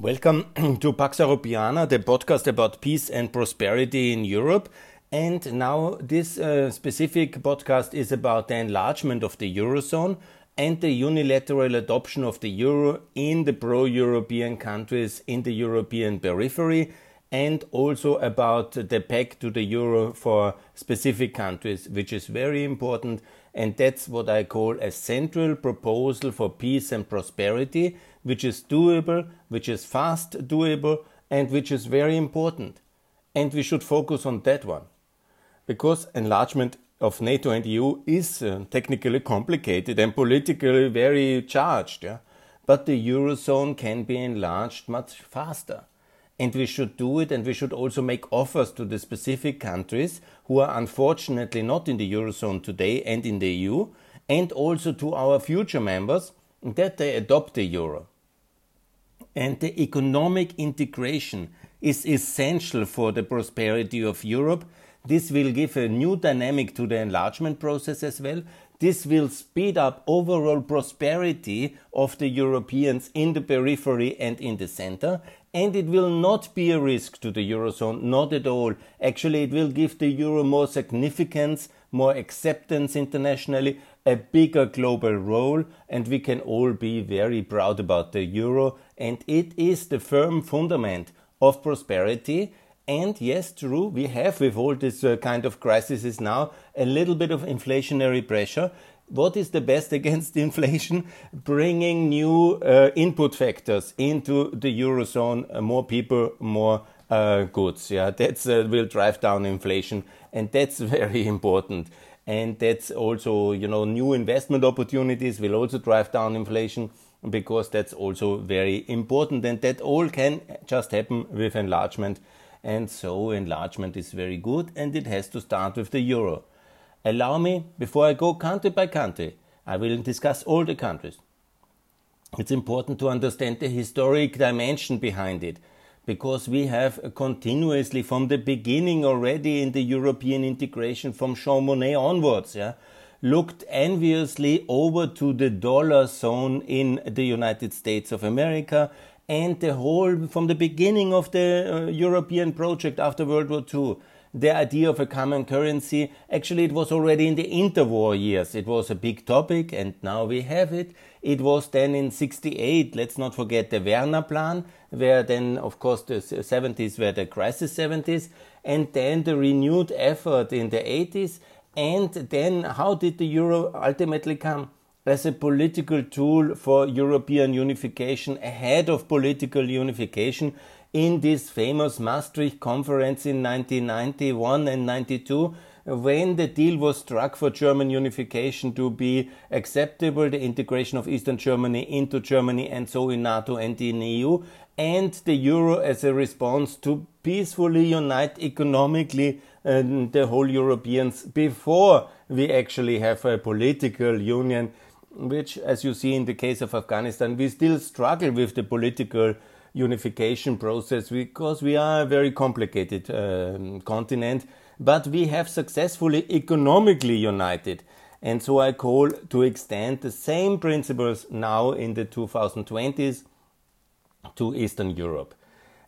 Welcome to Pax Europiana, the podcast about peace and prosperity in Europe. And now, this uh, specific podcast is about the enlargement of the Eurozone and the unilateral adoption of the Euro in the pro European countries in the European periphery, and also about the peg to the Euro for specific countries, which is very important. And that's what I call a central proposal for peace and prosperity which is doable, which is fast doable, and which is very important. And we should focus on that one. Because enlargement of NATO and EU is uh, technically complicated and politically very charged. Yeah? But the Eurozone can be enlarged much faster. And we should do it, and we should also make offers to the specific countries who are unfortunately not in the Eurozone today and in the EU, and also to our future members that they adopt the Euro and the economic integration is essential for the prosperity of Europe. This will give a new dynamic to the enlargement process as well. This will speed up overall prosperity of the Europeans in the periphery and in the center. And it will not be a risk to the Eurozone, not at all. Actually, it will give the Euro more significance, more acceptance internationally, a bigger global role, and we can all be very proud about the euro. And it is the firm fundament of prosperity. And yes, true, we have with all this uh, kind of crises now a little bit of inflationary pressure. What is the best against inflation? Bringing new uh, input factors into the eurozone, uh, more people, more uh, goods. Yeah, that uh, will drive down inflation, and that's very important and that's also you know new investment opportunities will also drive down inflation because that's also very important and that all can just happen with enlargement. And so enlargement is very good and it has to start with the euro. Allow me before i go country by country i will discuss all the countries. It's important to understand the historic dimension behind it because we have continuously from the beginning already in the European integration from Jean Monnet onwards, yeah, looked enviously over to the dollar zone in the United States of America and the whole from the beginning of the uh, European project after World War II the idea of a common currency. Actually, it was already in the interwar years. It was a big topic, and now we have it. It was then in 68, let's not forget the Werner Plan, where then, of course, the 70s were the crisis 70s, and then the renewed effort in the 80s. And then, how did the euro ultimately come? As a political tool for European unification, ahead of political unification, in this famous Maastricht conference in 1991 and 92 when the deal was struck for German unification to be acceptable, the integration of Eastern Germany into Germany and so in NATO and in EU, and the euro as a response to peacefully unite economically uh, the whole Europeans before we actually have a political union, which, as you see in the case of Afghanistan, we still struggle with the political unification process because we are a very complicated uh, continent, but we have successfully economically united. And so I call to extend the same principles now in the 2020s to Eastern Europe.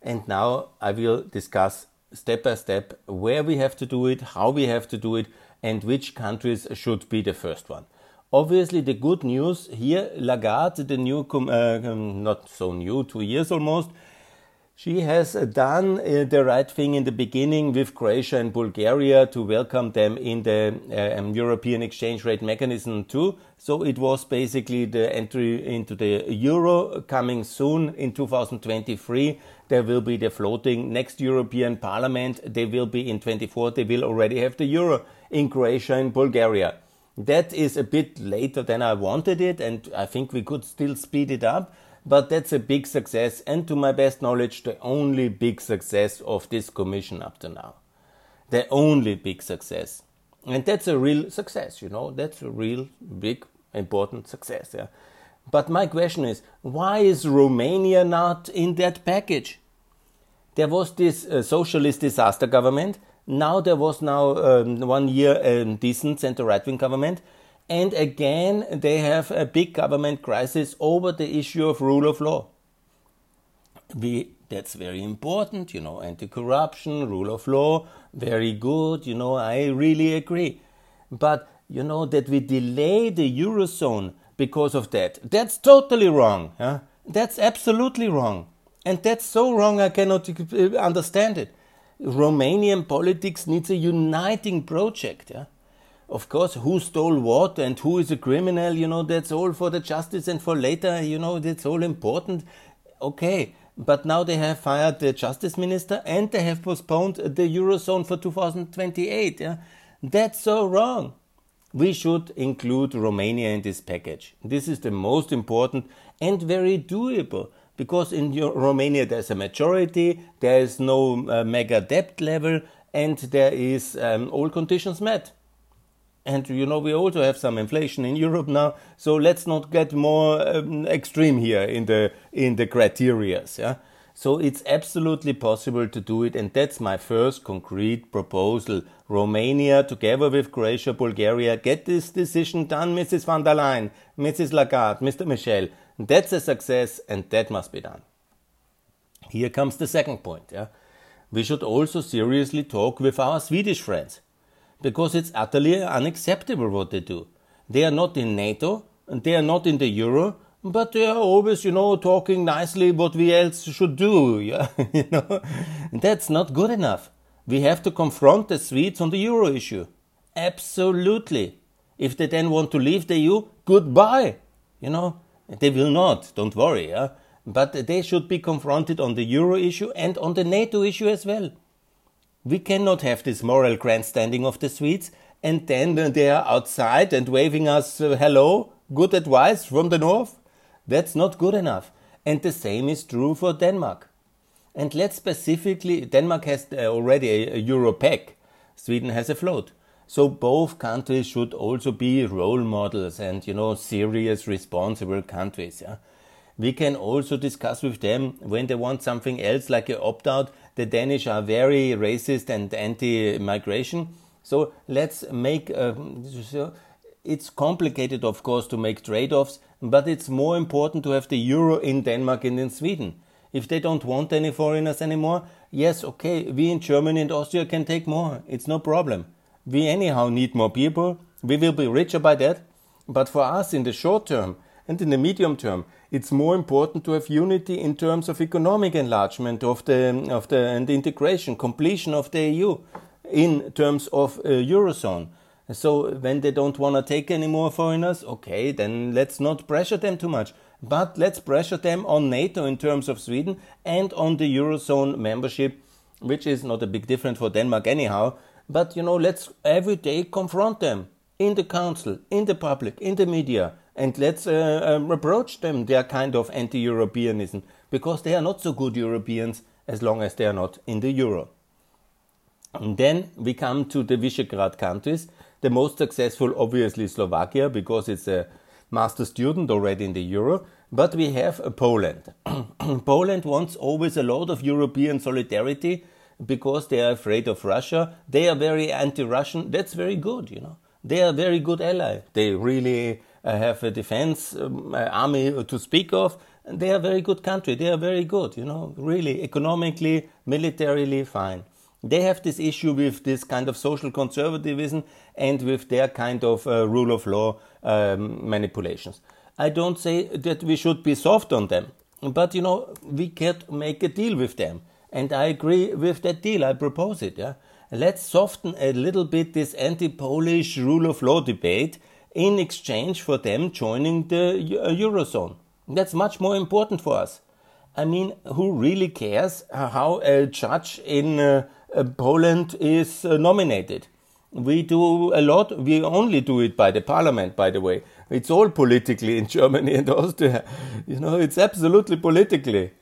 And now I will discuss step by step where we have to do it, how we have to do it, and which countries should be the first one. Obviously, the good news here, Lagarde, the new, uh, um, not so new, two years almost, she has done uh, the right thing in the beginning with Croatia and Bulgaria to welcome them in the uh, um, European exchange rate mechanism too. So it was basically the entry into the euro coming soon in 2023. There will be the floating next European Parliament. They will be in 24. They will already have the euro in Croatia and Bulgaria. That is a bit later than I wanted it, and I think we could still speed it up. But that's a big success, and to my best knowledge, the only big success of this commission up to now. The only big success. And that's a real success, you know, that's a real big, important success. Yeah. But my question is why is Romania not in that package? There was this uh, socialist disaster government now there was now um, one year a decent center right wing government. And again, they have a big government crisis over the issue of rule of law. we that's very important, you know, anti-corruption, rule of law, very good, you know, I really agree. But you know that we delay the eurozone because of that. That's totally wrong. Huh? That's absolutely wrong. And that's so wrong I cannot uh, understand it. Romanian politics needs a uniting project. Yeah? Of course, who stole what and who is a criminal, you know, that's all for the justice and for later, you know, that's all important. Okay, but now they have fired the justice minister and they have postponed the Eurozone for 2028. Yeah? That's so wrong. We should include Romania in this package. This is the most important and very doable because in Romania there's a majority, there is no uh, mega debt level, and there is um, all conditions met. And you know we also have some inflation in Europe now, so let's not get more um, extreme here in the in the criterias. Yeah, so it's absolutely possible to do it, and that's my first concrete proposal. Romania, together with Croatia, Bulgaria, get this decision done, Mrs. van der Leyen, Mrs. Lagarde, Mr. Michel. That's a success, and that must be done. Here comes the second point. Yeah? We should also seriously talk with our Swedish friends, because it's utterly unacceptable what they do. They are not in NATO, and they are not in the euro, but they are always, you know, talking nicely what we else should do. Yeah? you know, that's not good enough. We have to confront the Swedes on the euro issue. Absolutely. If they then want to leave the EU, goodbye. You know, they will not, don't worry. Yeah? But they should be confronted on the euro issue and on the NATO issue as well. We cannot have this moral grandstanding of the Swedes and then they are outside and waving us uh, hello, good advice from the north. That's not good enough. And the same is true for Denmark. And let's specifically, Denmark has uh, already a, Euro peg, Sweden has a float. So both countries should also be role models and, you know, serious, responsible countries. Yeah? We can also discuss with them when they want something else like a opt out. The Danish are very racist and anti migration. So let's make, uh, it's complicated, of course, to make trade offs, but it's more important to have the euro in Denmark and in Sweden. If they don't want any foreigners anymore, yes, okay, we in Germany and Austria can take more. It's no problem. We anyhow need more people. We will be richer by that. But for us in the short term and in the medium term, it's more important to have unity in terms of economic enlargement of the, of the, and the integration, completion of the EU in terms of uh, Eurozone. So when they don't want to take any more foreigners, okay, then let's not pressure them too much. But let's pressure them on NATO in terms of Sweden and on the Eurozone membership, which is not a big difference for Denmark anyhow. But you know, let's every day confront them in the council, in the public, in the media, and let's uh, um, approach them their kind of anti-Europeanism because they are not so good Europeans as long as they are not in the euro. And then we come to the Visegrad countries. The most successful, obviously, Slovakia because it's a master student already in the euro. But we have uh, Poland. Poland wants always a lot of European solidarity because they are afraid of Russia. They are very anti-Russian. That's very good, you know. They are a very good ally. They really uh, have a defense um, uh, army to speak of. They are a very good country. They are very good, you know, really economically, militarily fine. They have this issue with this kind of social conservatism and with their kind of uh, rule of law um, manipulations. I don't say that we should be soft on them, but you know, we can't make a deal with them. And I agree with that deal. I propose it. Yeah? Let's soften a little bit this anti Polish rule of law debate in exchange for them joining the uh, Eurozone. That's much more important for us. I mean, who really cares how a judge in uh, Poland is uh, nominated? We do a lot. We only do it by the parliament, by the way. It's all politically in Germany and Austria. You know, it's absolutely politically.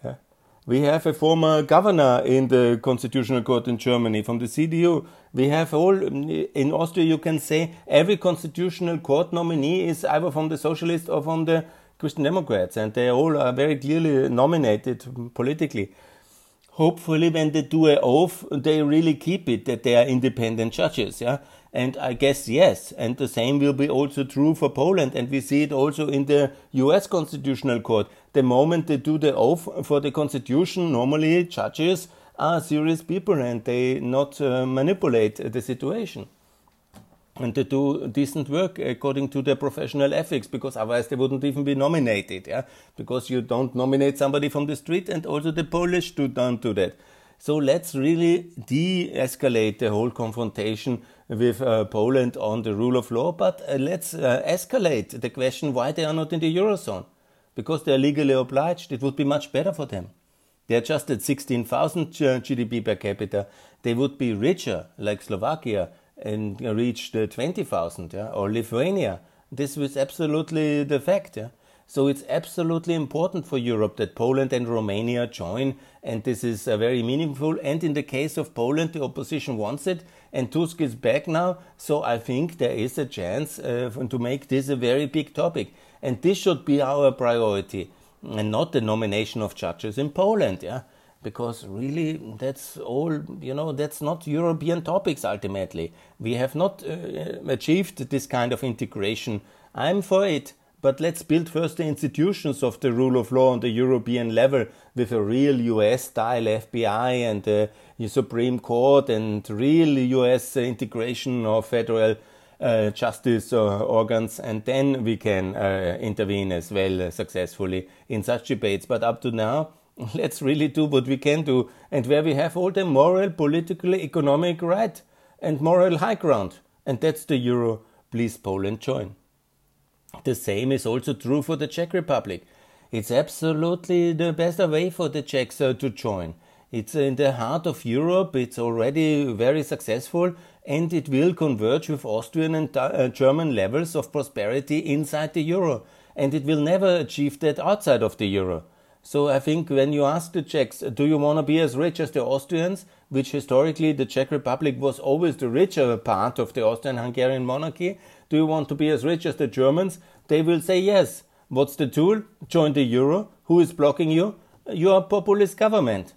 We have a former governor in the Constitutional Court in Germany from the CDU. We have all, in Austria, you can say every Constitutional Court nominee is either from the Socialists or from the Christian Democrats, and they all are very clearly nominated politically. Hopefully, when they do an oath, they really keep it that they are independent judges, yeah. And I guess yes, and the same will be also true for Poland, and we see it also in the U.S. Constitutional Court the moment they do the oath for the constitution, normally judges are serious people and they not uh, manipulate the situation and they do decent work according to their professional ethics because otherwise they wouldn't even be nominated yeah because you don't nominate somebody from the street and also the polish do don't do that so let's really de-escalate the whole confrontation with uh, Poland on the rule of law, but uh, let's uh, escalate the question why they are not in the eurozone. Because they are legally obliged, it would be much better for them. They are just at 16,000 GDP per capita. They would be richer, like Slovakia, and reach the 20,000, yeah? or Lithuania. This was absolutely the fact. Yeah? So it's absolutely important for Europe that Poland and Romania join, and this is uh, very meaningful. And in the case of Poland, the opposition wants it, and Tusk is back now. So I think there is a chance uh, to make this a very big topic, and this should be our priority, and not the nomination of judges in Poland. Yeah because really that's all you know that's not european topics ultimately we have not uh, achieved this kind of integration i'm for it but let's build first the institutions of the rule of law on the European level with a real US style FBI and the Supreme Court and real US integration of federal uh, justice uh, organs, and then we can uh, intervene as well uh, successfully in such debates. But up to now, let's really do what we can do, and where we have all the moral, political, economic right and moral high ground, and that's the euro. Please, Poland, join. The same is also true for the Czech Republic. It's absolutely the best way for the Czechs uh, to join. It's in the heart of Europe, it's already very successful, and it will converge with Austrian and uh, German levels of prosperity inside the euro. And it will never achieve that outside of the euro. So I think when you ask the Czechs, do you want to be as rich as the Austrians, which historically the Czech Republic was always the richer part of the Austrian Hungarian monarchy, do you want to be as rich as the Germans? They will say yes. What's the tool? Join the euro. Who is blocking you? Your populist government.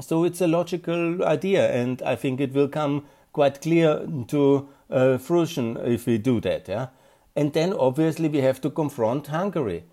So it's a logical idea, and I think it will come quite clear to uh, fruition if we do that. Yeah? And then obviously we have to confront Hungary.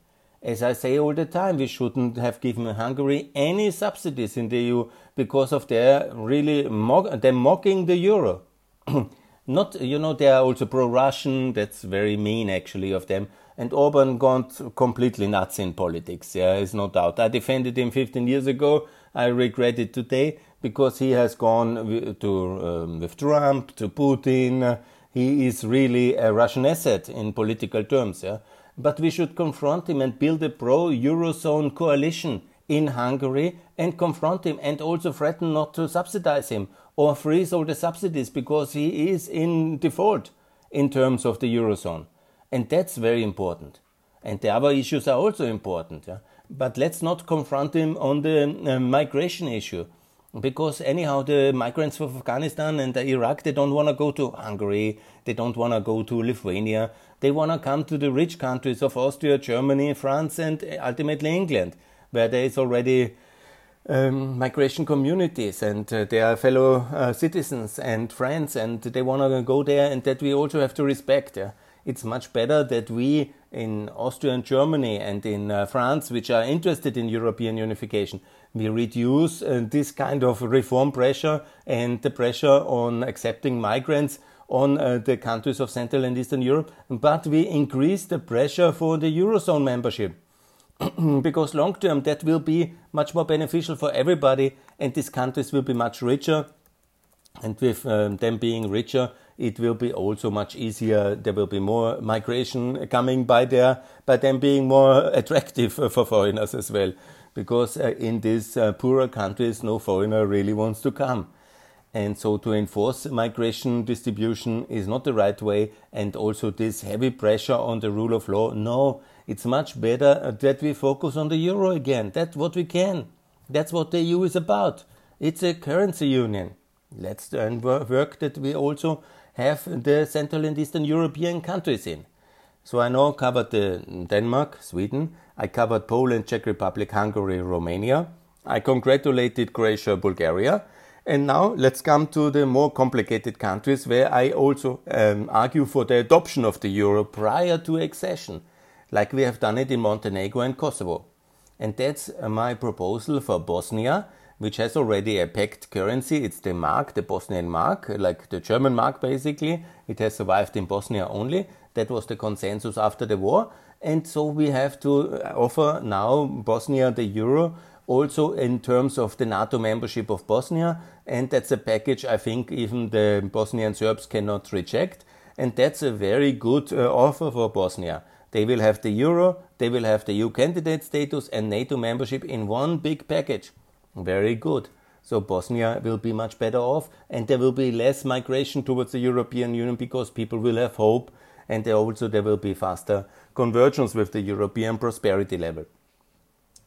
As I say all the time, we shouldn't have given Hungary any subsidies in the EU because of their really mock, them mocking the euro. not you know they are also pro-Russian. That's very mean actually of them. And Orban gone completely nuts in politics. Yeah, there's no doubt. I defended him 15 years ago. I regret it today because he has gone to um, with Trump to Putin. He is really a Russian asset in political terms. Yeah, but we should confront him and build a pro-eurozone coalition in Hungary and confront him and also threaten not to subsidize him or freeze all the subsidies because he is in default in terms of the Eurozone. And that's very important. And the other issues are also important. Yeah? But let's not confront him on the uh, migration issue. Because anyhow, the migrants from Afghanistan and Iraq, they don't want to go to Hungary, they don't want to go to Lithuania, they want to come to the rich countries of Austria, Germany, France, and ultimately England, where there is already um, migration communities and uh, they are fellow uh, citizens and friends and they want to go there and that we also have to respect. Yeah? It's much better that we in Austria and Germany and in uh, France, which are interested in European unification, we reduce uh, this kind of reform pressure and the pressure on accepting migrants on uh, the countries of Central and Eastern Europe, but we increase the pressure for the Eurozone membership. because long term that will be much more beneficial for everybody and these countries will be much richer. And with um, them being richer it will be also much easier. There will be more migration coming by there by them being more attractive for foreigners as well because uh, in these uh, poorer countries no foreigner really wants to come and so to enforce migration distribution is not the right way and also this heavy pressure on the rule of law no it's much better that we focus on the euro again. That's what we can. That's what the EU is about. It's a currency union. Let's work that we also have the Central and Eastern European countries in. So I now covered Denmark, Sweden. I covered Poland, Czech Republic, Hungary, Romania. I congratulated Croatia, Bulgaria. And now let's come to the more complicated countries where I also um, argue for the adoption of the euro prior to accession like we have done it in Montenegro and Kosovo. And that's my proposal for Bosnia, which has already a pegged currency. It's the mark, the Bosnian mark, like the German mark basically. It has survived in Bosnia only. That was the consensus after the war. And so we have to offer now Bosnia the euro also in terms of the NATO membership of Bosnia. And that's a package I think even the Bosnian Serbs cannot reject. And that's a very good uh, offer for Bosnia. They will have the euro, they will have the EU candidate status and NATO membership in one big package. Very good. So Bosnia will be much better off and there will be less migration towards the European Union because people will have hope and also there will be faster convergence with the European prosperity level.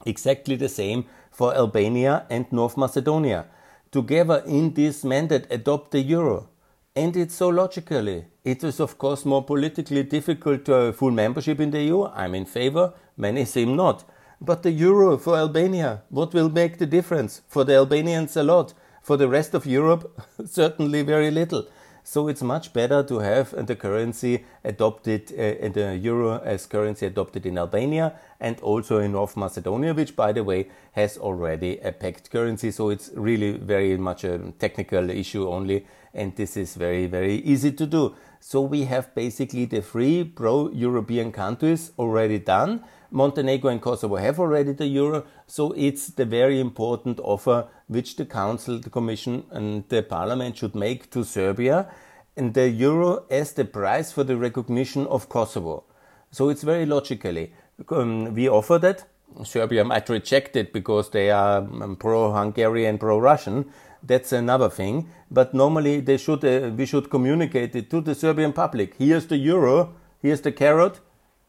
Exactly the same for Albania and North Macedonia. Together in this mandate adopt the euro. And it's so logically. It is of course more politically difficult to have full membership in the EU. I'm in favor. Many seem not. But the euro for Albania, what will make the difference? For the Albanians, a lot. For the rest of Europe, certainly very little. So it's much better to have the currency adopted, uh, the euro as currency adopted in Albania and also in North Macedonia, which by the way has already a pegged currency. So it's really very much a technical issue only. And this is very, very easy to do. So we have basically the three pro-European countries already done. Montenegro and Kosovo have already the euro, so it's the very important offer which the Council, the Commission, and the Parliament should make to Serbia, and the euro as the price for the recognition of Kosovo. So it's very logically. Um, we offer that. Serbia might reject it because they are um, pro-Hungarian, pro-Russian. That's another thing. But normally they should, uh, we should communicate it to the Serbian public. Here's the euro. Here's the carrot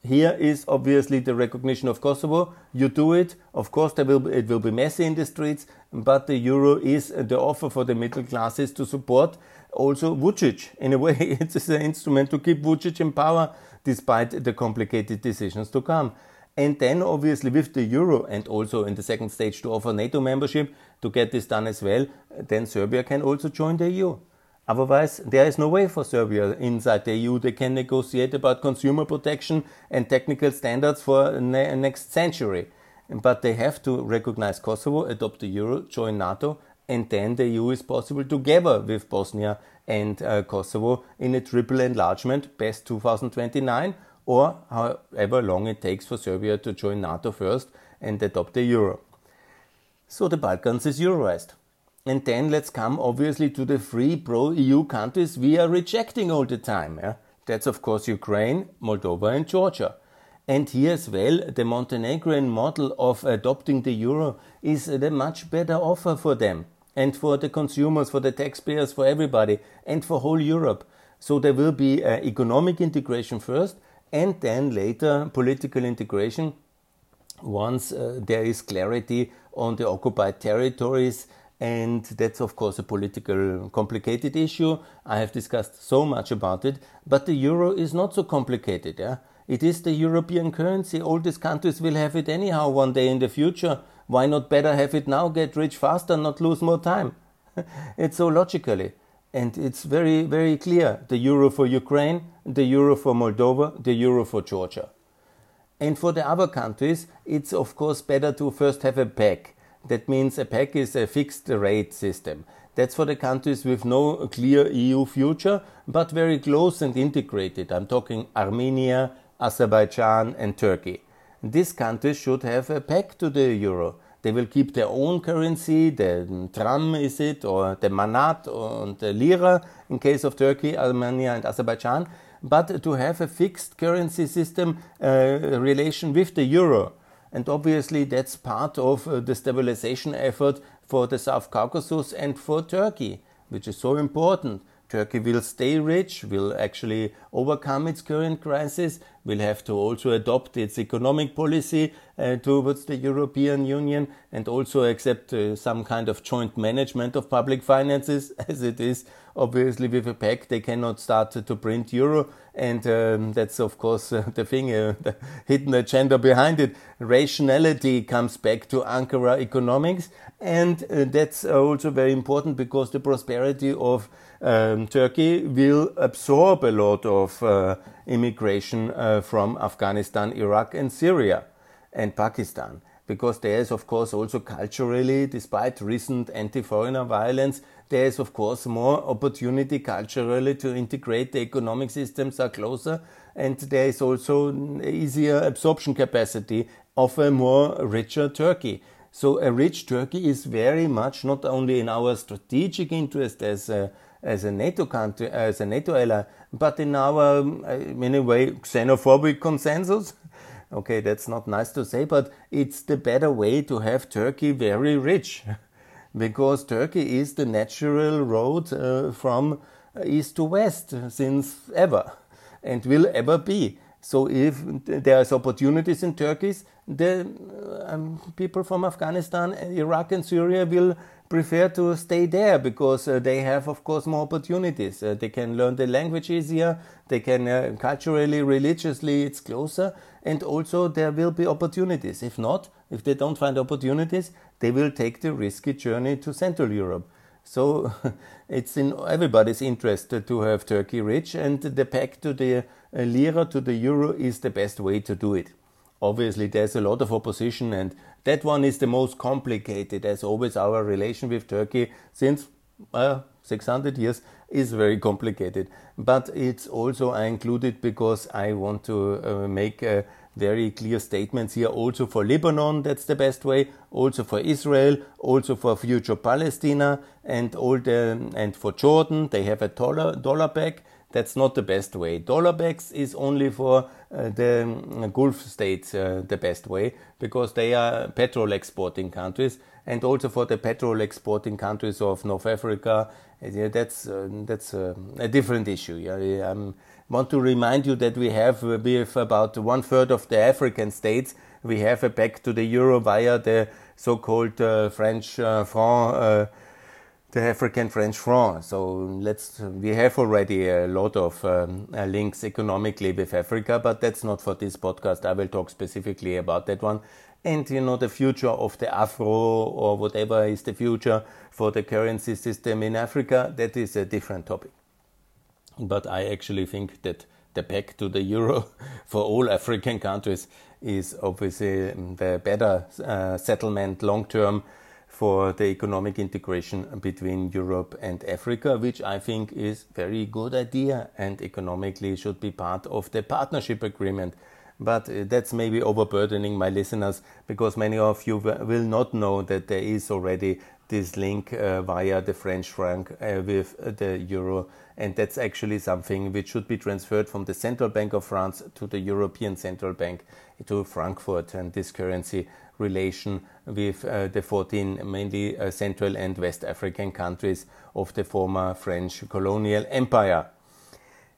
here is obviously the recognition of Kosovo. You do it. Of course, there will be, it will be messy in the streets, but the euro is the offer for the middle classes to support also Vucic. In a way, it's an instrument to keep Vucic in power despite the complicated decisions to come. And then, obviously, with the euro and also in the second stage to offer NATO membership to get this done as well, then Serbia can also join the EU. Otherwise, there is no way for Serbia inside the EU. They can negotiate about consumer protection and technical standards for ne- next century. But they have to recognize Kosovo, adopt the euro, join NATO, and then the EU is possible together with Bosnia and uh, Kosovo in a triple enlargement, best 2029, or however long it takes for Serbia to join NATO first and adopt the euro. So the Balkans is euroized. And then let's come obviously to the three pro EU countries we are rejecting all the time. Yeah? That's of course Ukraine, Moldova, and Georgia. And here as well, the Montenegrin model of adopting the euro is a much better offer for them and for the consumers, for the taxpayers, for everybody, and for whole Europe. So there will be uh, economic integration first, and then later political integration once uh, there is clarity on the occupied territories and that's of course a political complicated issue. I have discussed so much about it, but the euro is not so complicated. Yeah? It is the European currency. All these countries will have it anyhow one day in the future. Why not better have it now, get rich faster, not lose more time? it's so logically. And it's very, very clear the euro for Ukraine, the euro for Moldova, the euro for Georgia. And for the other countries, it's of course better to first have a peg that means a peg is a fixed rate system. That's for the countries with no clear EU future, but very close and integrated. I'm talking Armenia, Azerbaijan, and Turkey. These countries should have a peg to the euro. They will keep their own currency, the dram is it, or the manat, and the lira in case of Turkey, Armenia, and Azerbaijan, but to have a fixed currency system uh, relation with the euro. And obviously, that's part of uh, the stabilization effort for the South Caucasus and for Turkey, which is so important. Turkey will stay rich, will actually overcome its current crisis, will have to also adopt its economic policy uh, towards the European Union and also accept uh, some kind of joint management of public finances as it is obviously with a peg they cannot start to print euro. And um, that's of course uh, the thing uh, the hidden agenda behind it. Rationality comes back to ankara economics. And uh, that's also very important because the prosperity of um, turkey will absorb a lot of uh, immigration uh, from afghanistan iraq and syria and pakistan because there is, of course, also culturally, despite recent anti foreigner violence, there is, of course, more opportunity culturally to integrate the economic systems are closer, and there is also easier absorption capacity of a more richer Turkey. So a rich Turkey is very much not only in our strategic interest as a, as a NATO country, as a NATO ally, but in our, in a way, xenophobic consensus. Okay, that's not nice to say, but it's the better way to have Turkey very rich. because Turkey is the natural road uh, from east to west since ever and will ever be. So if there's opportunities in Turkey, the um, people from Afghanistan, Iraq, and Syria will prefer to stay there because uh, they have, of course, more opportunities. Uh, they can learn the language easier. They can uh, culturally, religiously, it's closer, and also there will be opportunities. If not, if they don't find opportunities, they will take the risky journey to Central Europe. So it's in everybody's interest to have Turkey rich, and the peg to the uh, lira to the euro is the best way to do it. Obviously, there's a lot of opposition, and that one is the most complicated. As always, our relation with Turkey since uh, 600 years is very complicated. But it's also I included because I want to uh, make uh, very clear statements here also for Lebanon, that's the best way, also for Israel, also for future Palestine, and all the and for Jordan, they have a dollar dollar back. That's not the best way. Dollar backs is only for uh, the um, Gulf states uh, the best way because they are petrol exporting countries, and also for the petrol exporting countries of North Africa. Uh, yeah, that's uh, that's uh, a different issue. Yeah, I'm want to remind you that we have uh, with about one third of the African states, we have a back to the euro via the so-called uh, French uh, franc, uh, the African French franc. So let's we have already a lot of um, uh, links economically with Africa, but that's not for this podcast. I will talk specifically about that one. And you know the future of the afro or whatever is the future for the currency system in Africa. That is a different topic but I actually think that the peg to the euro for all African countries is obviously the better uh, settlement long term for the economic integration between Europe and Africa, which I think is very good idea and economically should be part of the partnership agreement. But uh, that's maybe overburdening my listeners because many of you will not know that there is already this link uh, via the French franc uh, with the euro and that's actually something which should be transferred from the Central Bank of France to the European Central Bank to Frankfurt. And this currency relation with uh, the 14 mainly uh, Central and West African countries of the former French colonial empire.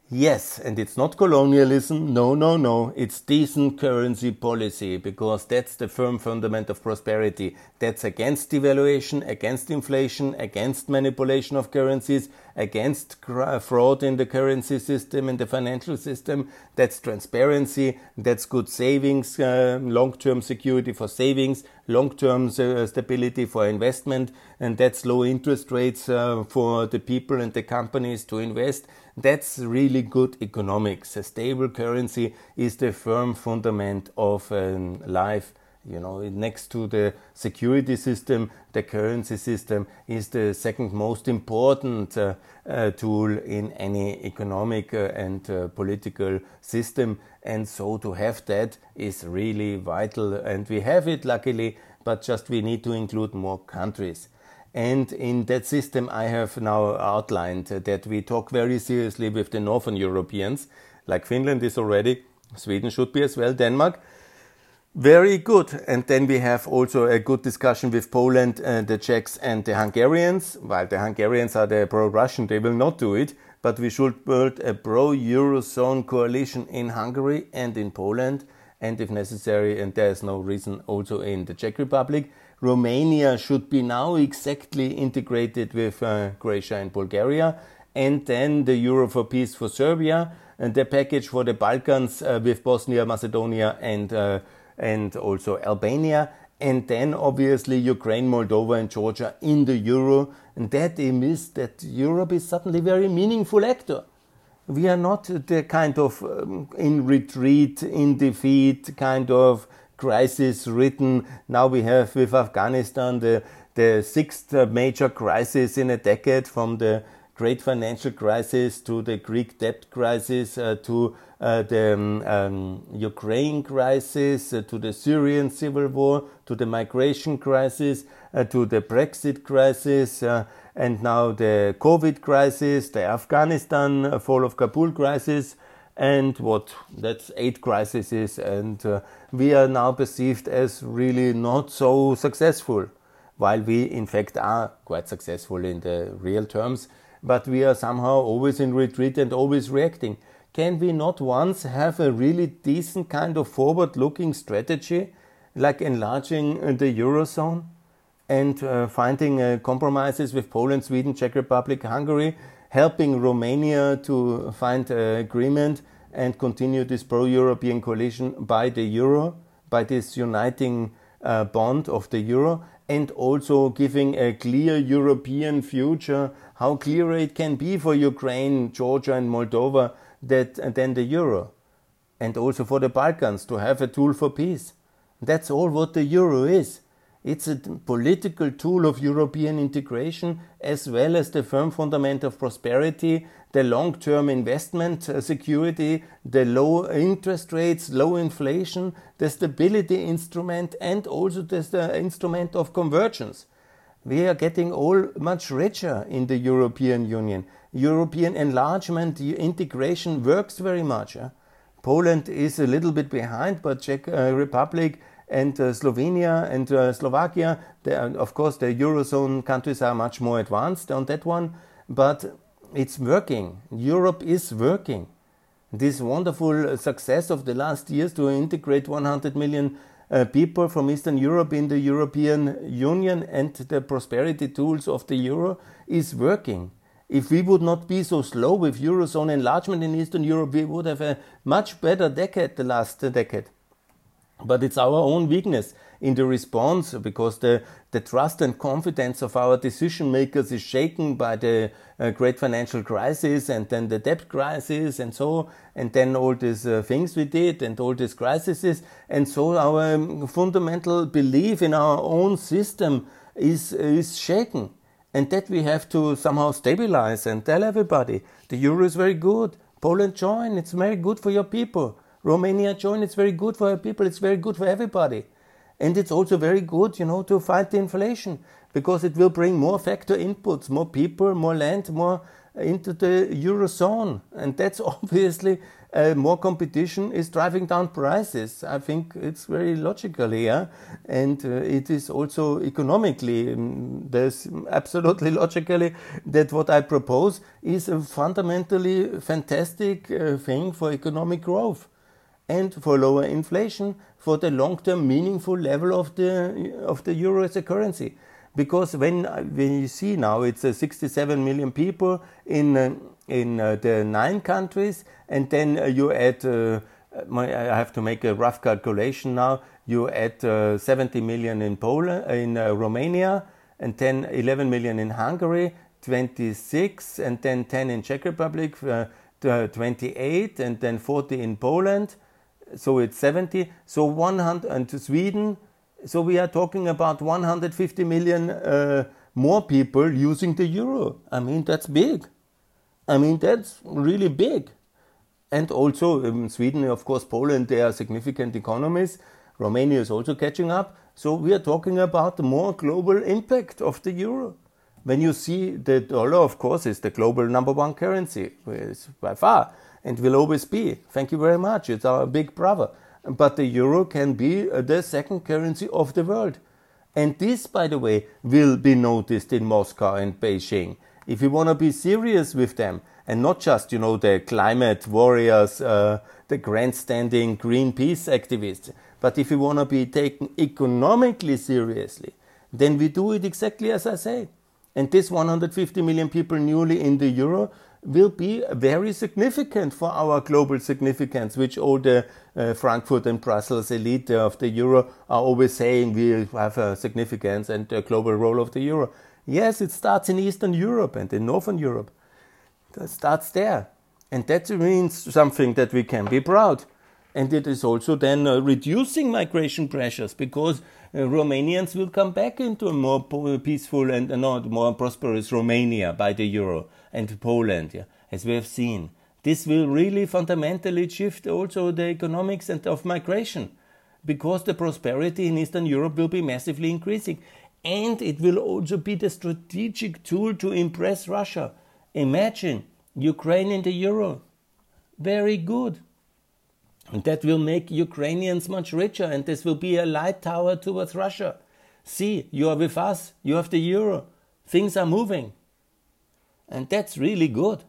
Yes, and it's not colonialism. No, no, no. It's decent currency policy because that's the firm fundament of prosperity. That's against devaluation, against inflation, against manipulation of currencies, against fraud in the currency system, in the financial system. That's transparency. That's good savings, uh, long-term security for savings, long-term uh, stability for investment, and that's low interest rates uh, for the people and the companies to invest that's really good economics. A stable currency is the firm fundament of um, life. You know, next to the security system, the currency system is the second most important uh, uh, tool in any economic uh, and uh, political system. And so to have that is really vital. And we have it, luckily, but just we need to include more countries. And in that system, I have now outlined that we talk very seriously with the Northern Europeans, like Finland is already, Sweden should be as well, Denmark. Very good. And then we have also a good discussion with Poland, uh, the Czechs, and the Hungarians. While the Hungarians are the pro Russian, they will not do it. But we should build a pro Eurozone coalition in Hungary and in Poland, and if necessary, and there is no reason also in the Czech Republic. Romania should be now exactly integrated with uh, Croatia and Bulgaria, and then the Euro for Peace for Serbia, and the package for the Balkans uh, with Bosnia, Macedonia, and uh, and also Albania, and then obviously Ukraine, Moldova, and Georgia in the euro. And that means that Europe is suddenly a very meaningful actor. We are not the kind of um, in retreat, in defeat kind of crisis written. Now we have with Afghanistan the, the sixth major crisis in a decade from the great financial crisis to the Greek debt crisis uh, to uh, the um, um, Ukraine crisis uh, to the Syrian civil war to the migration crisis uh, to the Brexit crisis uh, and now the COVID crisis, the Afghanistan uh, fall of Kabul crisis, and what that's eight crises, and uh, we are now perceived as really not so successful, while we in fact are quite successful in the real terms, but we are somehow always in retreat and always reacting. Can we not once have a really decent kind of forward looking strategy, like enlarging the Eurozone? and uh, finding uh, compromises with Poland, Sweden, Czech Republic, Hungary, helping Romania to find uh, agreement and continue this pro-European coalition by the euro, by this uniting uh, bond of the euro, and also giving a clear European future, how clear it can be for Ukraine, Georgia, and Moldova that uh, then the euro, and also for the Balkans to have a tool for peace. That's all what the euro is. It's a political tool of European integration as well as the firm fundament of prosperity, the long term investment uh, security, the low interest rates, low inflation, the stability instrument, and also the instrument of convergence. We are getting all much richer in the European Union. European enlargement, integration works very much. Poland is a little bit behind, but Czech uh, Republic and uh, Slovenia and uh, Slovakia. of course, the Eurozone countries are much more advanced on that one, but it's working. Europe is working. This wonderful success of the last years to integrate 100 million uh, people from Eastern Europe in the European Union and the prosperity tools of the euro is working. If we would not be so slow with Eurozone enlargement in Eastern Europe, we would have a much better decade, the last decade. But it's our own weakness in the response because the, the trust and confidence of our decision makers is shaken by the uh, great financial crisis and then the debt crisis and so, and then all these uh, things we did and all these crises. And so our um, fundamental belief in our own system is, is shaken. And that we have to somehow stabilize and tell everybody the euro is very good. Poland join, it's very good for your people. Romania join. It's very good for your people. It's very good for everybody. And it's also very good, you know, to fight the inflation because it will bring more factor inputs, more people, more land, more into the eurozone. And that's obviously uh, more competition is driving down prices. I think it's very logical here. And uh, it is also economically, um, there's absolutely logically that what I propose is a fundamentally fantastic uh, thing for economic growth and for lower inflation for the long-term meaningful level of the of the euro as a currency. Because when when you see now it's uh, 67 million people in uh, in uh, the nine countries, and then uh, you add. Uh, my, I have to make a rough calculation now. You add uh, 70 million in Poland, in Romania, and then 11 million in Hungary, 26, and then 10 in Czech Republic, 28, and then 40 in Poland, so it's 70. So 100 and to Sweden. So we are talking about 150 million uh, more people using the euro. I mean that's big. I mean that's really big. And also um, Sweden, of course, Poland, they are significant economies. Romania is also catching up. So we are talking about the more global impact of the euro. When you see the dollar, of course, is the global number one currency by far and will always be. Thank you very much. It's our big brother. But the euro can be uh, the second currency of the world. And this, by the way, will be noticed in Moscow and Beijing. If you want to be serious with them, and not just, you know, the climate warriors, uh, the grandstanding Greenpeace activists, but if you want to be taken economically seriously, then we do it exactly as I say. And this 150 million people newly in the euro will be very significant for our global significance, which all the uh, Frankfurt and Brussels elite of the euro are always saying we have a significance and a global role of the euro. Yes, it starts in Eastern Europe and in Northern Europe. It starts there. And that means something that we can be proud. And it is also then uh, reducing migration pressures because Romanians will come back into a more peaceful and uh, not more prosperous Romania by the euro and Poland, yeah, as we have seen. This will really fundamentally shift also the economics and of migration because the prosperity in Eastern Europe will be massively increasing. And it will also be the strategic tool to impress Russia. Imagine Ukraine in the euro. Very good. And that will make Ukrainians much richer, and this will be a light tower towards Russia. See, you are with us, you have the euro, things are moving. And that's really good.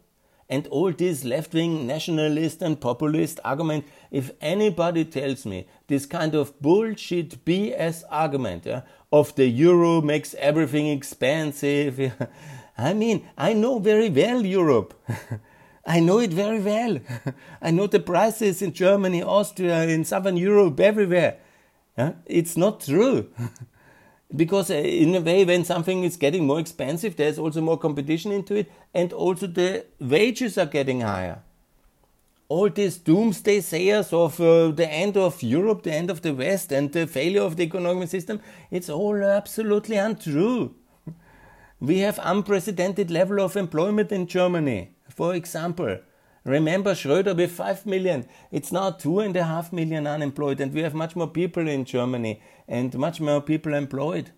And all this left wing nationalist and populist argument, if anybody tells me this kind of bullshit BS argument yeah, of the euro makes everything expensive, I mean, I know very well Europe. I know it very well. I know the prices in Germany, Austria, in Southern Europe, everywhere. Yeah? It's not true. because uh, in a way, when something is getting more expensive, there's also more competition into it, and also the wages are getting higher. All these doomsday sayers of uh, the end of Europe, the end of the West, and the failure of the economic system, it's all absolutely untrue. We have unprecedented level of employment in Germany. For example, remember Schröder with 5 million. It's now 2.5 million unemployed, and we have much more people in Germany and much more people employed.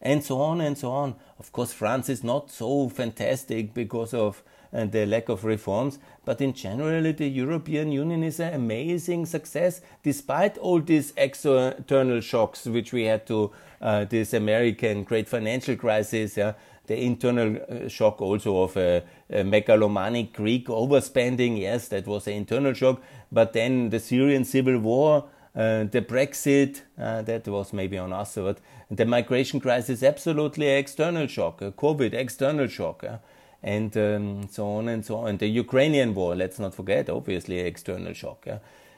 And so on and so on. Of course, France is not so fantastic because of uh, the lack of reforms, but in general, the European Union is an amazing success despite all these external shocks which we had to, uh, this American great financial crisis, yeah, the internal uh, shock also of a, a, megalomaniac Greek overspending. Yes, that was an internal shock. But then the Syrian civil war, uh, the Brexit, uh, that was maybe on us. But the migration crisis, absolutely external shock. Uh, COVID, external shock. Uh, and um, so on and so on. The Ukrainian war, let's not forget, obviously external shock.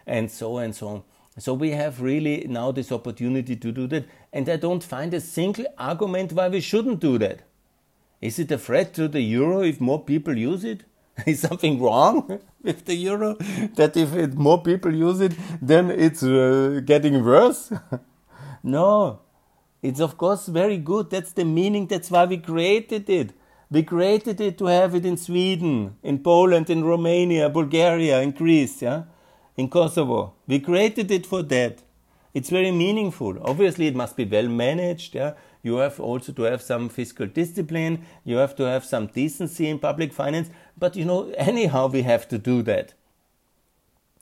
And so and so on. So we have really now this opportunity to do that. And I don't find a single argument why we shouldn't do that. Is it a threat to the euro if more people use it? Is something wrong with the euro? That if it, more people use it, then it's uh, getting worse? no. It's of course very good. That's the meaning. That's why we created it. We created it to have it in Sweden, in Poland, in Romania, Bulgaria, in Greece, yeah? in Kosovo. We created it for that. It's very meaningful. Obviously, it must be well managed. Yeah? You have also to have some fiscal discipline, you have to have some decency in public finance, but you know, anyhow, we have to do that.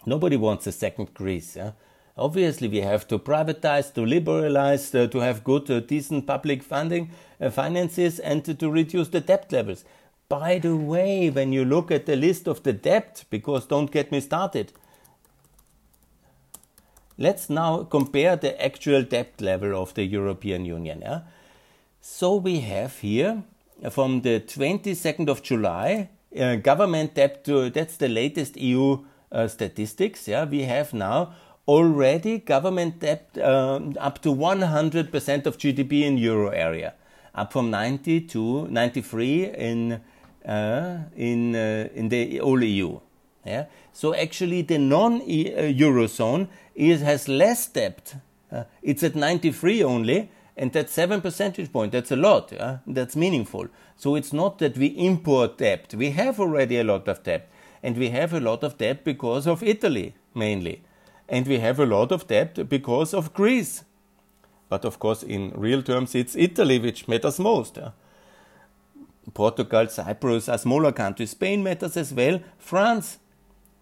Nobody wants a second Greece. Yeah? Obviously, we have to privatize, to liberalize, uh, to have good, uh, decent public funding, uh, finances, and to, reduce the debt levels. By the way, when you look at the list of the debt, because don't get me started, let's now compare the actual debt level of the European Union. Yeah? So we have here from the 22nd of July, uh, government debt to, that's the latest EU uh, statistics. Yeah, we have now already government debt um, up to 100% of GDP in euro area, up from 90 to 93 in uh, in uh, in the whole EU. Yeah, so actually the non-eurozone is has less debt. Uh, it's at 93 only, and that's seven percentage point. That's a lot. Yeah? That's meaningful. So it's not that we import debt. We have already a lot of debt. And we have a lot of debt because of Italy, mainly. And we have a lot of debt because of Greece. But of course, in real terms, it's Italy which matters most. Yeah? Portugal, Cyprus are smaller countries. Spain matters as well. France.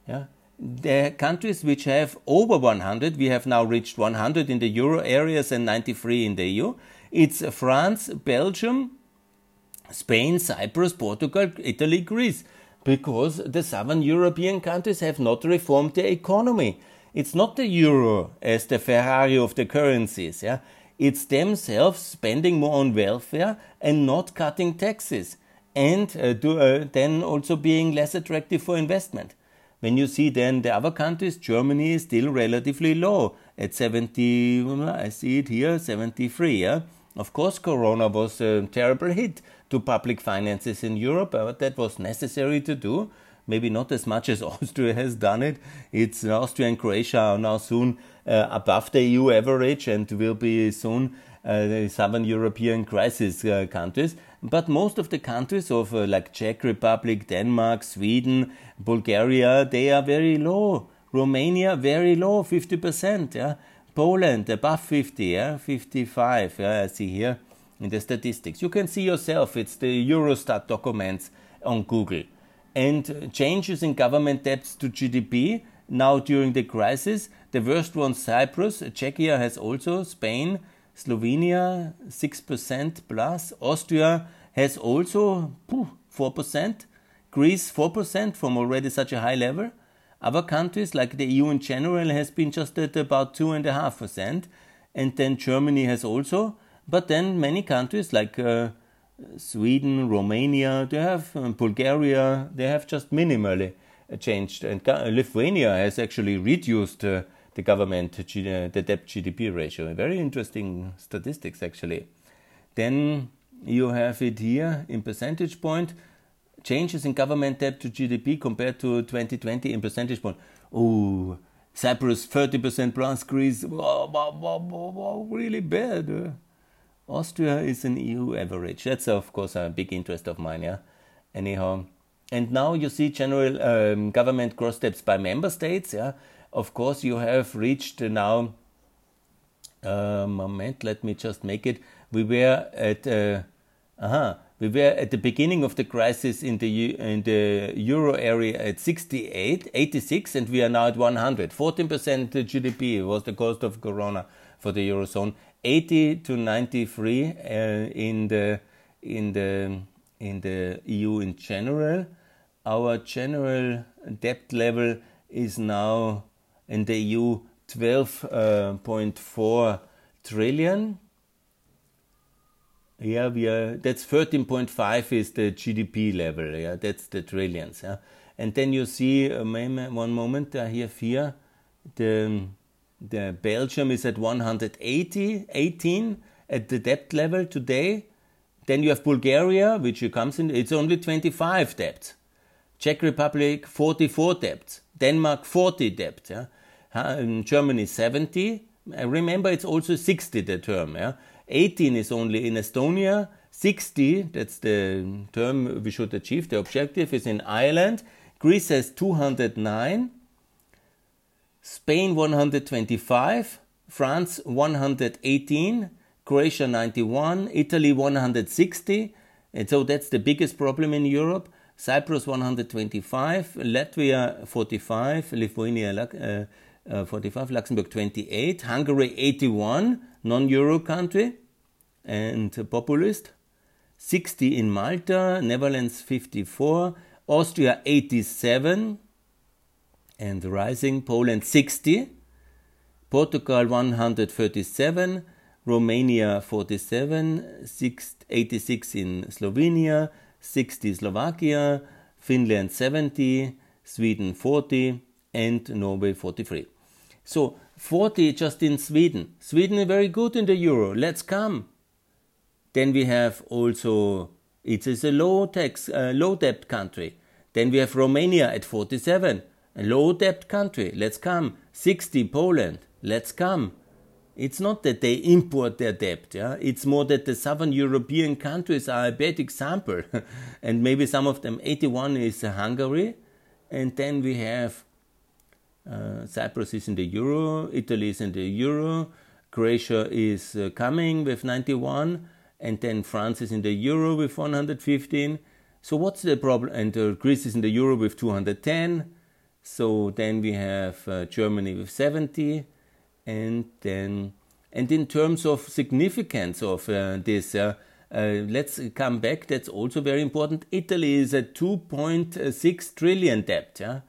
Yeah? The countries which have over 100, we have now reached 100 in the euro areas and 93 in the EU. It's France, Belgium, Spain, Cyprus, Portugal, Italy, Greece, because the southern European countries have not reformed their economy. It's not the euro as the Ferrari of the currencies, yeah. It's themselves spending more on welfare and not cutting taxes, and uh, do, uh, then also being less attractive for investment. When you see then the other countries, Germany is still relatively low at 70, I see it here, 73. Yeah? Of course, Corona was a terrible hit to public finances in Europe, but that was necessary to do maybe not as much as Austria has done it. It's Austria and Croatia are now soon uh, above the EU average and will be soon uh, the southern European crisis uh, countries. But most of the countries of uh, like Czech Republic, Denmark, Sweden, Bulgaria, they are very low. Romania very low, 50%. Yeah, Poland above 50, yeah, 55. Yeah, I see here in the statistics. You can see yourself. It's the Eurostat documents on Google. And changes in government debts to GDP now during the crisis. The worst one, Cyprus. Czechia has also Spain, Slovenia 6% plus. Austria has also 4%. Greece 4% from already such a high level. Other countries, like the EU in general, has been just at about 2.5%. And then Germany has also. But then many countries, like uh, Sweden, Romania, they have um, Bulgaria, they have just minimally changed. And Lithuania has actually reduced uh, the government, uh, the debt GDP ratio. Very interesting statistics, actually. Then you have it here in percentage point changes in government debt to GDP compared to 2020 in percentage point. Oh, Cyprus 30% plus, Greece really bad. Austria is an EU average. That's of course a big interest of mine. Yeah. Anyhow, and now you see general um, government gross debts by member states. Yeah. Of course, you have reached now. Uh, moment, let me just make it. We were at. Uh, uh-huh, we were at the beginning of the crisis in the in the euro area at 68, 86, and we are now at 100. 14% GDP was the cost of corona for the eurozone. 80 to 93 uh, in the in the in the EU in general. Our general debt level is now in the EU 12.4 uh, trillion yeah, we are. That's 13.5 is the GDP level. Yeah, that's the trillions. Yeah, and then you see uh, one moment. I have here the the Belgium is at 180, 18 at the debt level today. Then you have Bulgaria, which comes in. It's only 25 debt. Czech Republic 44 debt. Denmark 40 debt. Yeah, Germany 70. Remember, it's also 60 the term. Yeah? 18 is only in Estonia, 60, that's the term we should achieve, the objective is in Ireland, Greece has 209, Spain 125, France 118, Croatia 91, Italy 160, and so that's the biggest problem in Europe. Cyprus 125, Latvia 45, Lithuania uh, uh, 45, Luxembourg 28, Hungary 81, non euro country and populist. 60 in Malta, Netherlands 54, Austria 87 and rising, Poland 60, Portugal 137, Romania 47, 86 in Slovenia, 60 Slovakia, Finland 70, Sweden 40, and Norway 43. So 40 just in Sweden. Sweden is very good in the euro. Let's come. Then we have also it is a low tax, uh, low debt country. Then we have Romania at 47, a low debt country. Let's come. 60 Poland. Let's come. It's not that they import their debt, yeah. It's more that the southern European countries are a bad example, and maybe some of them. 81 is Hungary, and then we have uh, Cyprus is in the euro, Italy is in the euro, Croatia is uh, coming with 91, and then France is in the euro with 115. So what's the problem? And uh, Greece is in the euro with 210. So then we have uh, Germany with 70, and then and in terms of significance of uh, this, uh, uh, let's come back. That's also very important. Italy is a 2.6 trillion debt. Yeah,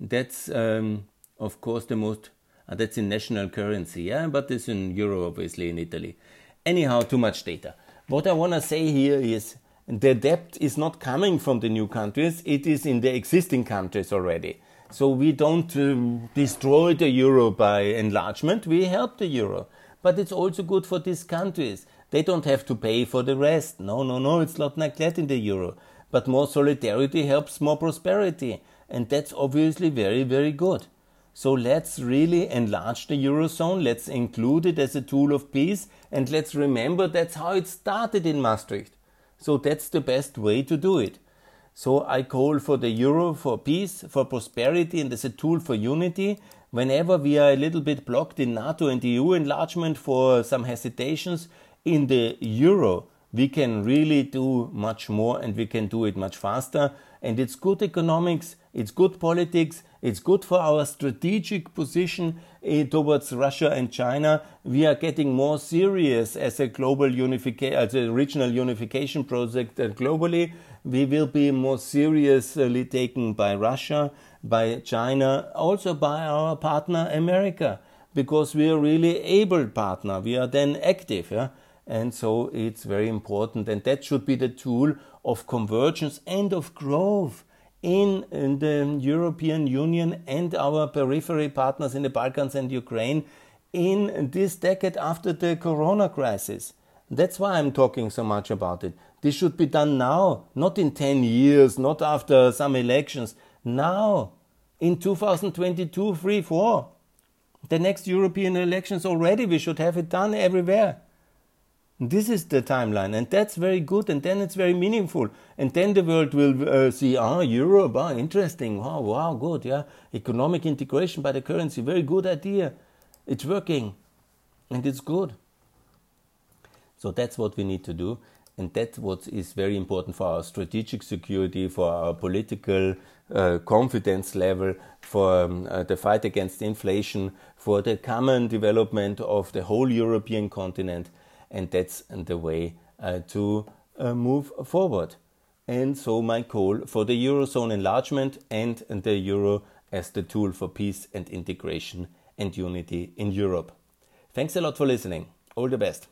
that's um, of course the most. Uh, that's in national currency. Yeah, but it's in euro obviously in Italy. Anyhow, too much data. What I want to say here is the debt is not coming from the new countries, it is in the existing countries already. So we don't um, destroy the euro by enlargement, we help the euro. But it's also good for these countries. They don't have to pay for the rest. No, no, no, it's not like that in the euro. but more solidarity helps more prosperity. And that's obviously very, very good. So let's really enlarge the Eurozone, let's include it as a tool of peace, and let's remember that's how it started in Maastricht. So that's the best way to do it. So I call for the Euro for peace, for prosperity, and as a tool for unity. Whenever we are a little bit blocked in NATO and EU enlargement for some hesitations, in the Euro, we can really do much more and we can do it much faster. And it's good economics, it's good politics, it's good for our strategic position uh, towards Russia and China. We are getting more serious as a global unification, as a regional unification project globally. We will be more seriously taken by Russia, by China, also by our partner America, because we are really able partner. We are then active. Yeah? And so it's very important, and that should be the tool of convergence and of growth in, in the European Union and our periphery partners in the Balkans and Ukraine in this decade after the corona crisis. That's why I'm talking so much about it. This should be done now, not in 10 years, not after some elections. Now, in 2022, 3, 4. The next European elections already, we should have it done everywhere. This is the timeline, and that's very good, and then it's very meaningful. And then the world will uh, see, ah, Europe, ah, interesting, wow, wow, good, yeah. Economic integration by the currency, very good idea. It's working, and it's good. So that's what we need to do, and that's what is very important for our strategic security, for our political uh, confidence level, for um, uh, the fight against inflation, for the common development of the whole European continent and that's the way uh, to uh, move forward. And so, my call for the Eurozone enlargement and the Euro as the tool for peace and integration and unity in Europe. Thanks a lot for listening. All the best.